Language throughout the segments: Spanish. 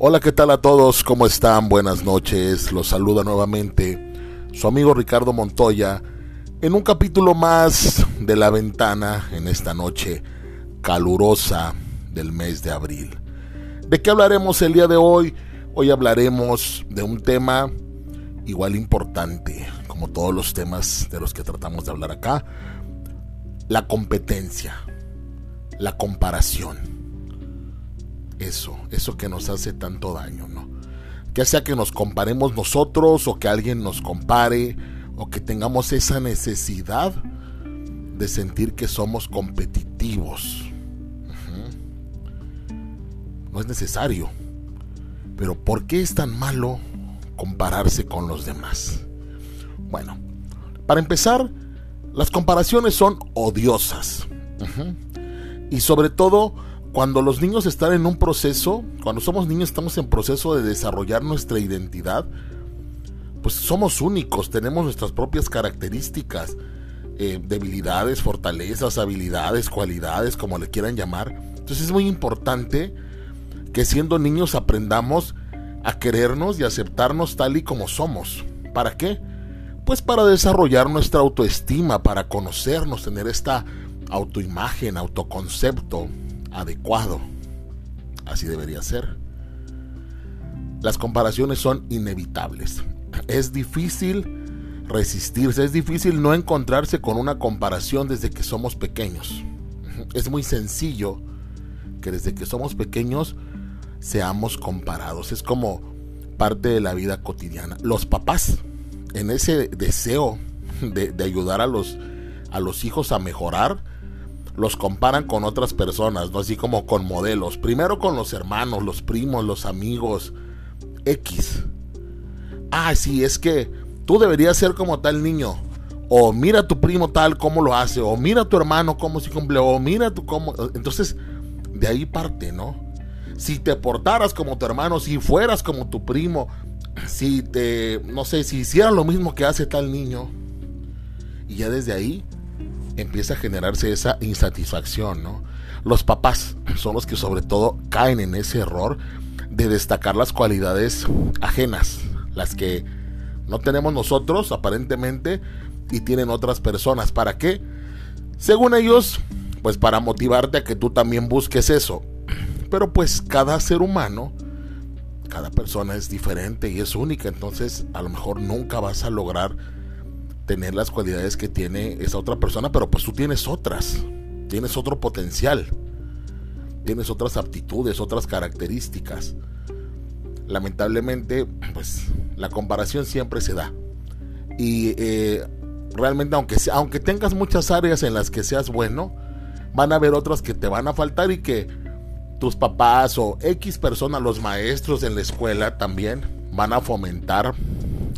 Hola, ¿qué tal a todos? ¿Cómo están? Buenas noches. Los saluda nuevamente su amigo Ricardo Montoya en un capítulo más de La Ventana en esta noche calurosa del mes de abril. ¿De qué hablaremos el día de hoy? Hoy hablaremos de un tema igual importante, como todos los temas de los que tratamos de hablar acá, la competencia, la comparación eso, eso que nos hace tanto daño, ¿no? Ya sea que nos comparemos nosotros o que alguien nos compare o que tengamos esa necesidad de sentir que somos competitivos. No es necesario. Pero ¿por qué es tan malo compararse con los demás? Bueno, para empezar, las comparaciones son odiosas. Y sobre todo cuando los niños están en un proceso, cuando somos niños estamos en proceso de desarrollar nuestra identidad, pues somos únicos, tenemos nuestras propias características, eh, debilidades, fortalezas, habilidades, cualidades, como le quieran llamar. Entonces es muy importante que siendo niños aprendamos a querernos y aceptarnos tal y como somos. ¿Para qué? Pues para desarrollar nuestra autoestima, para conocernos, tener esta autoimagen, autoconcepto, adecuado. Así debería ser. Las comparaciones son inevitables. Es difícil resistirse, es difícil no encontrarse con una comparación desde que somos pequeños. Es muy sencillo que desde que somos pequeños seamos comparados. Es como parte de la vida cotidiana. Los papás, en ese deseo de, ayudar a los, a los hijos a mejorar, los comparan con otras personas, ¿no? Así como con modelos. Primero con los hermanos, los primos, los amigos. X. Ah, sí, es que tú deberías ser como tal niño. O mira a tu primo tal como lo hace. O mira a tu hermano cómo se cumple. O mira tu cómo. Entonces, de ahí parte, ¿no? Si te portaras como tu hermano, si fueras como tu primo, si te, no sé, si hicieran lo mismo que hace tal niño. Y ya desde ahí empieza a generarse esa insatisfacción, ¿no? Los papás son los que sobre todo caen en ese error de destacar las cualidades ajenas, las que no tenemos nosotros aparentemente y tienen otras personas. ¿Para qué? Según ellos, pues para motivarte a que tú también busques eso. Pero pues cada ser humano, cada persona es diferente y es única, entonces a lo mejor nunca vas a lograr tener las cualidades que tiene esa otra persona, pero pues tú tienes otras, tienes otro potencial, tienes otras aptitudes, otras características. Lamentablemente, pues la comparación siempre se da. Y eh, realmente, aunque, aunque tengas muchas áreas en las que seas bueno, van a haber otras que te van a faltar y que tus papás o X personas, los maestros en la escuela también van a fomentar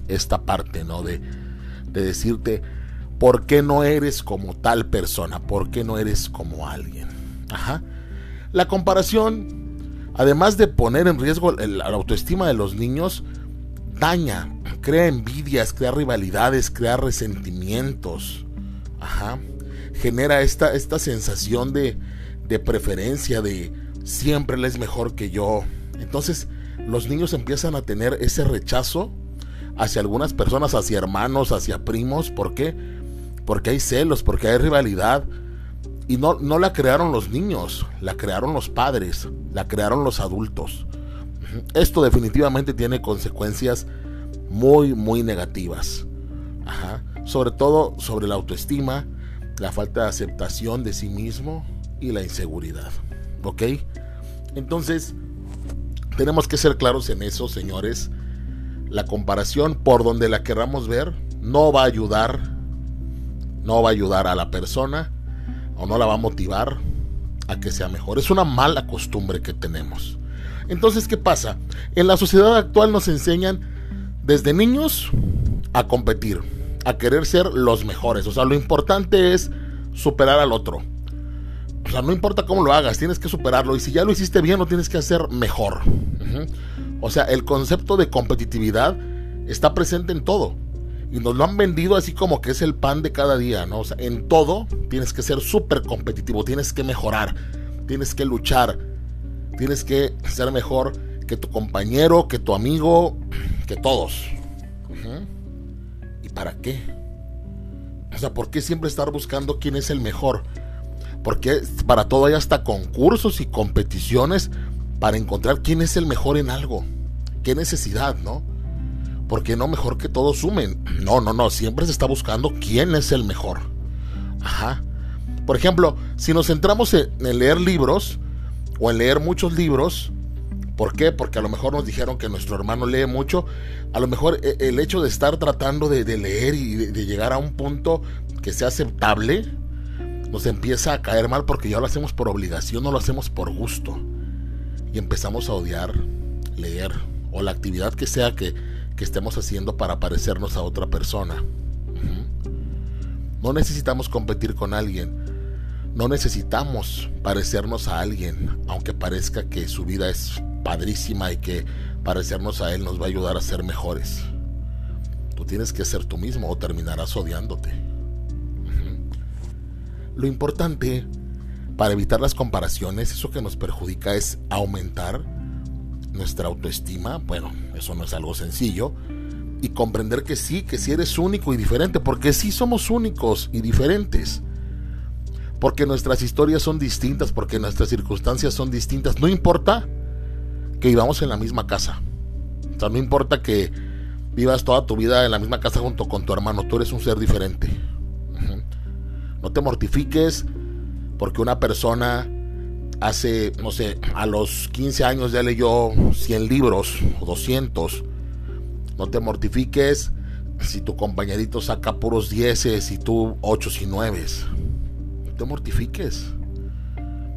esta parte, ¿no? De, de decirte por qué no eres como tal persona, por qué no eres como alguien. Ajá. La comparación, además de poner en riesgo la autoestima de los niños, daña, crea envidias, crea rivalidades, crea resentimientos. Ajá. Genera esta, esta sensación de, de preferencia, de siempre él es mejor que yo. Entonces los niños empiezan a tener ese rechazo hacia algunas personas, hacia hermanos, hacia primos. ¿Por qué? Porque hay celos, porque hay rivalidad. Y no, no la crearon los niños, la crearon los padres, la crearon los adultos. Esto definitivamente tiene consecuencias muy, muy negativas. Sobre todo sobre la autoestima, la falta de aceptación de sí mismo y la inseguridad. ¿Ok? Entonces, tenemos que ser claros en eso, señores la comparación por donde la querramos ver no va a ayudar, no va a ayudar a la persona o no la va a motivar a que sea mejor. Es una mala costumbre que tenemos. Entonces, ¿qué pasa? En la sociedad actual nos enseñan desde niños a competir, a querer ser los mejores. O sea, lo importante es superar al otro. O sea, no importa cómo lo hagas, tienes que superarlo. Y si ya lo hiciste bien, lo tienes que hacer mejor. O sea, el concepto de competitividad está presente en todo. Y nos lo han vendido así como que es el pan de cada día, ¿no? O sea, en todo tienes que ser súper competitivo, tienes que mejorar, tienes que luchar, tienes que ser mejor que tu compañero, que tu amigo, que todos. ¿Y para qué? O sea, ¿por qué siempre estar buscando quién es el mejor? Porque para todo hay hasta concursos y competiciones para encontrar quién es el mejor en algo. Qué necesidad, ¿no? Porque no mejor que todos sumen. No, no, no. Siempre se está buscando quién es el mejor. Ajá. Por ejemplo, si nos centramos en, leer libros o en leer muchos libros, ¿por qué? Porque a lo mejor nos dijeron que nuestro hermano lee mucho. A lo mejor e, el hecho de estar tratando de, leer y de, llegar a un punto que sea aceptable, nos empieza a caer mal porque ya lo hacemos por obligación, no lo hacemos por gusto. Y empezamos a odiar leer o la actividad que sea que, que estemos haciendo para parecernos a otra persona. No necesitamos competir con alguien. No necesitamos parecernos a alguien, aunque parezca que su vida es padrísima y que parecernos a él nos va a ayudar a ser mejores. Tú tienes que ser tú mismo o terminarás odiándote. Lo importante para evitar las comparaciones, eso que nos perjudica es aumentar nuestra autoestima. Bueno, eso no es algo sencillo. Y comprender que sí, que sí eres único y diferente, porque sí somos únicos y diferentes. Porque nuestras historias son distintas, porque nuestras circunstancias son distintas. No importa que vivamos en la misma casa. O sea, no importa que vivas toda tu vida en la misma casa junto con tu hermano, tú eres un ser diferente. No te mortifiques porque una persona hace, no sé, a los 15 años ya leyó 100 libros o 200. No te mortifiques si tu compañerito saca puros 10 y tú 8 y 9. No te mortifiques.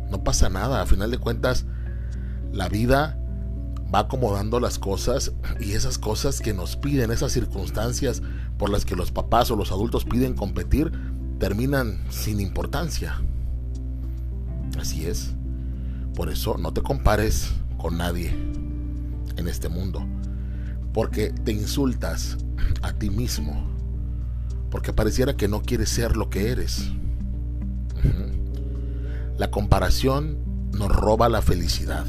No pasa nada. A final de cuentas, la vida va acomodando las cosas y esas cosas que nos piden, esas circunstancias por las que los papás o los adultos piden competir, terminan sin importancia. Así es. Por eso no te compares con nadie en este mundo. Porque te insultas a ti mismo. Porque pareciera que no quieres ser lo que eres. La comparación nos roba la felicidad.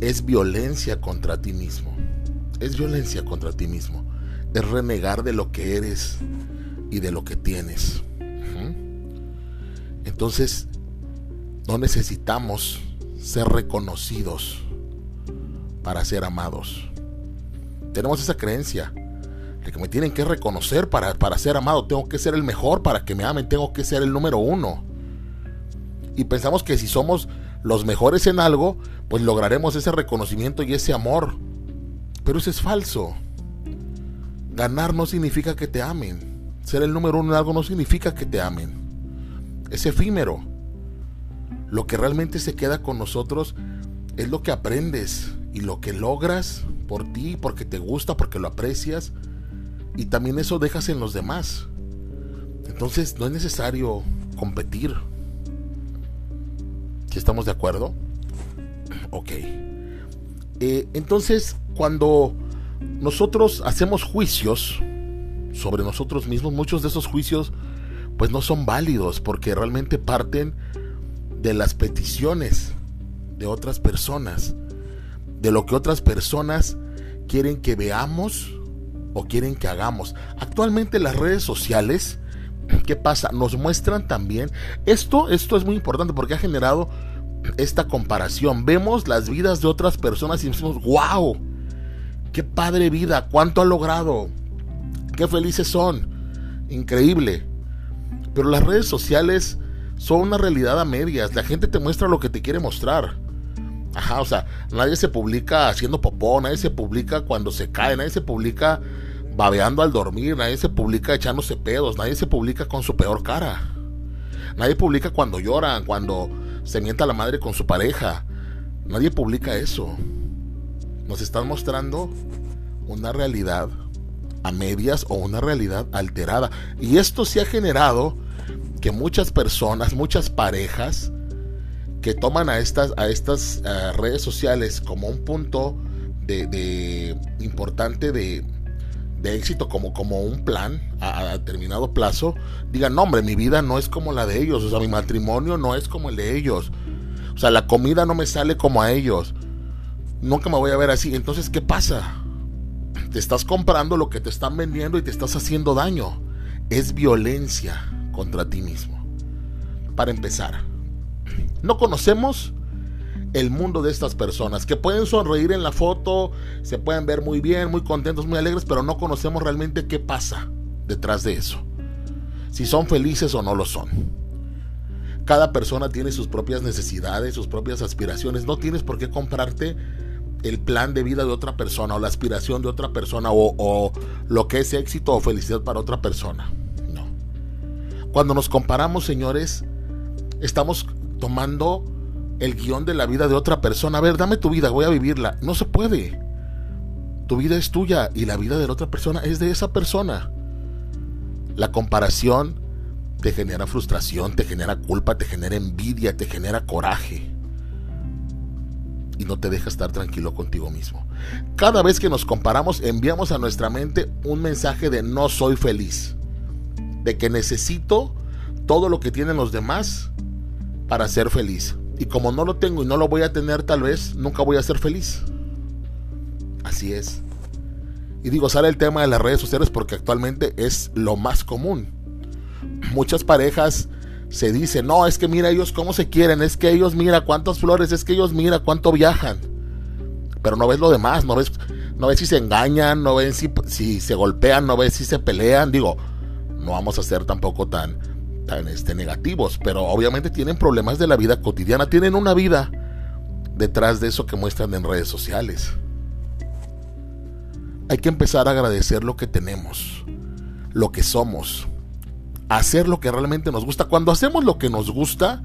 Es violencia contra ti mismo. Es violencia contra ti mismo. Es renegar de lo que eres y de lo que tienes. Entonces, no necesitamos ser reconocidos para ser amados. Tenemos esa creencia de que me tienen que reconocer para, para ser amado. Tengo que ser el mejor para que me amen. Tengo que ser el número uno. Y pensamos que si somos los mejores en algo, pues lograremos ese reconocimiento y ese amor. Pero eso es falso. Ganar no significa que te amen. Ser el número uno en algo no significa que te amen. Es efímero. Lo que realmente se queda con nosotros es lo que aprendes y lo que logras por ti, porque te gusta, porque lo aprecias. Y también eso dejas en los demás. Entonces no es necesario competir. ¿Si estamos de acuerdo? Ok. Eh, entonces, cuando nosotros hacemos juicios sobre nosotros mismos, muchos de esos juicios pues no son válidos porque realmente parten de las peticiones de otras personas, de lo que otras personas quieren que veamos o quieren que hagamos. Actualmente las redes sociales, ¿qué pasa? Nos muestran también, esto, esto es muy importante porque ha generado esta comparación. Vemos las vidas de otras personas y decimos, wow, qué padre vida, cuánto ha logrado, qué felices son, increíble. Pero las redes sociales son una realidad a medias. La gente te muestra lo que te quiere mostrar. Ajá, o sea, nadie se publica haciendo popó, nadie se publica cuando se cae, nadie se publica babeando al dormir, nadie se publica echándose pedos, nadie se publica con su peor cara. Nadie publica cuando lloran, cuando se mienta la madre con su pareja. Nadie publica eso. Nos están mostrando una realidad a medias o una realidad alterada. Y esto se ha generado que muchas personas, muchas parejas que toman a estas, a estas eh, redes sociales como un punto de, importante de, éxito, como, como un plan a, determinado plazo, digan, no hombre, mi vida no es como la de ellos, o sea, mi matrimonio no es como el de ellos, o sea, la comida no me sale como a ellos. nunca me voy a ver así. Entonces, ¿qué pasa? Te estás comprando lo que te están vendiendo y te estás haciendo daño. Es violencia contra ti mismo. Para empezar, no conocemos el mundo de estas personas, que pueden sonreír en la foto, se pueden ver muy bien, muy contentos, muy alegres, pero no conocemos realmente qué pasa detrás de eso. Si son felices o no lo son. Cada persona tiene sus propias necesidades, sus propias aspiraciones. No tienes por qué comprarte el plan de vida de otra persona o la aspiración de otra persona o, lo que es éxito o felicidad para otra persona. Cuando nos comparamos, señores, estamos tomando el guion de la vida de otra persona. A ver, dame tu vida, voy a vivirla. No se puede. Tu vida es tuya y la vida de la otra persona es de esa persona. La comparación te genera frustración, te genera culpa, te genera envidia, te genera coraje. Y no te deja estar tranquilo contigo mismo. Cada vez que nos comparamos, enviamos a nuestra mente un mensaje de no soy feliz. De que necesito todo lo que tienen los demás para ser feliz. Y como no lo tengo y no lo voy a tener tal vez, nunca voy a ser feliz. Así es. Y digo, sale el tema de las redes sociales porque actualmente es lo más común. Muchas parejas se dicen, no, es que mira ellos cómo se quieren, es que ellos mira cuántas flores, es que ellos mira cuánto viajan. Pero no ves lo demás, no ves, no ves si se engañan, no ves si, si se golpean, no ves si se pelean. Digo, no vamos a ser tampoco tan, este, negativos, pero obviamente tienen problemas de la vida cotidiana, tienen una vida detrás de eso que muestran en redes sociales. Hay que empezar a agradecer lo que tenemos, lo que somos, hacer lo que realmente nos gusta. Cuando hacemos lo que nos gusta,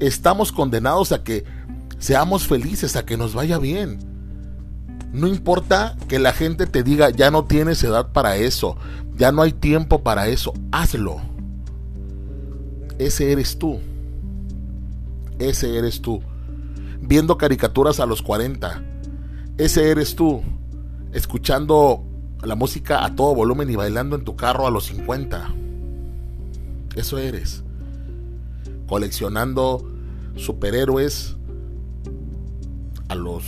estamos condenados a que seamos felices, a que nos vaya bien. No importa que la gente te diga, ya no tienes edad para eso, ya no hay tiempo para eso, hazlo ese eres tú. Ese eres tú. Viendo caricaturas a los 40. Ese eres tú. Escuchando la música a todo volumen y bailando en tu carro a los 50. Eso eres. Coleccionando superhéroes a los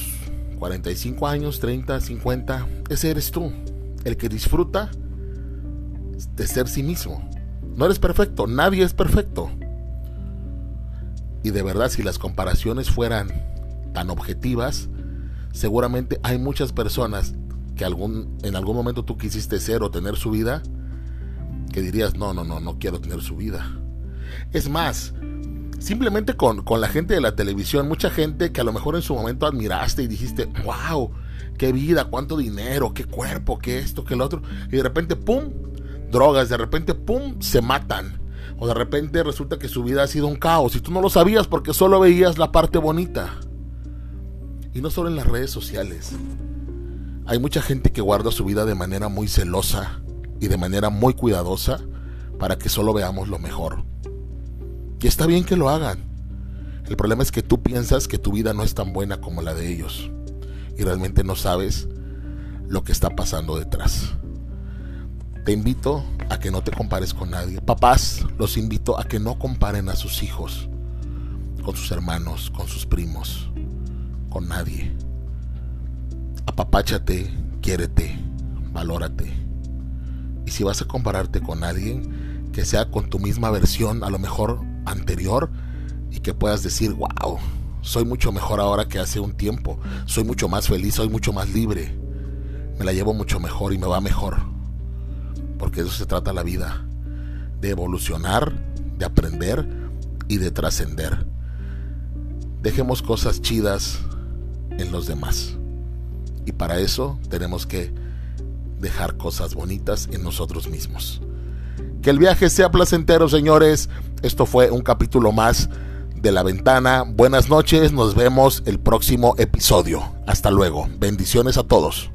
45 años, 30, 50. Ese eres tú. El que disfruta de ser sí mismo. No eres perfecto, nadie es perfecto. Y de verdad, si las comparaciones fueran tan objetivas, seguramente hay muchas personas que algún, en algún momento tú quisiste ser o tener su vida, que dirías, no, no, no, no quiero tener su vida. Es más, simplemente con, con la gente de la televisión, mucha gente que a lo mejor en su momento admiraste y dijiste, wow, qué vida, cuánto dinero, qué cuerpo, qué esto, qué lo otro, y de repente, ¡pum!, drogas, de repente, ¡pum!, se matan. O de repente resulta que su vida ha sido un caos y tú no lo sabías porque solo veías la parte bonita. Y no solo en las redes sociales. Hay mucha gente que guarda su vida de manera muy celosa y de manera muy cuidadosa para que solo veamos lo mejor. Y está bien que lo hagan. El problema es que tú piensas que tu vida no es tan buena como la de ellos. Y realmente no sabes lo que está pasando detrás. Te invito a que no te compares con nadie. Papás, los invito a que no comparen a sus hijos con sus hermanos, con sus primos, con nadie. Apapáchate, quiérete, valórate. Y si vas a compararte con alguien, que sea con tu misma versión, a lo mejor anterior, y que puedas decir, wow, soy mucho mejor ahora que hace un tiempo, soy mucho más feliz, soy mucho más libre, me la llevo mucho mejor y me va mejor porque eso se trata la vida, de evolucionar, de aprender y de trascender. Dejemos cosas chidas en los demás. Y para eso tenemos que dejar cosas bonitas en nosotros mismos. Que el viaje sea placentero, señores. Esto fue un capítulo más de La Ventana. Buenas noches, nos vemos el próximo episodio. Hasta luego. Bendiciones a todos.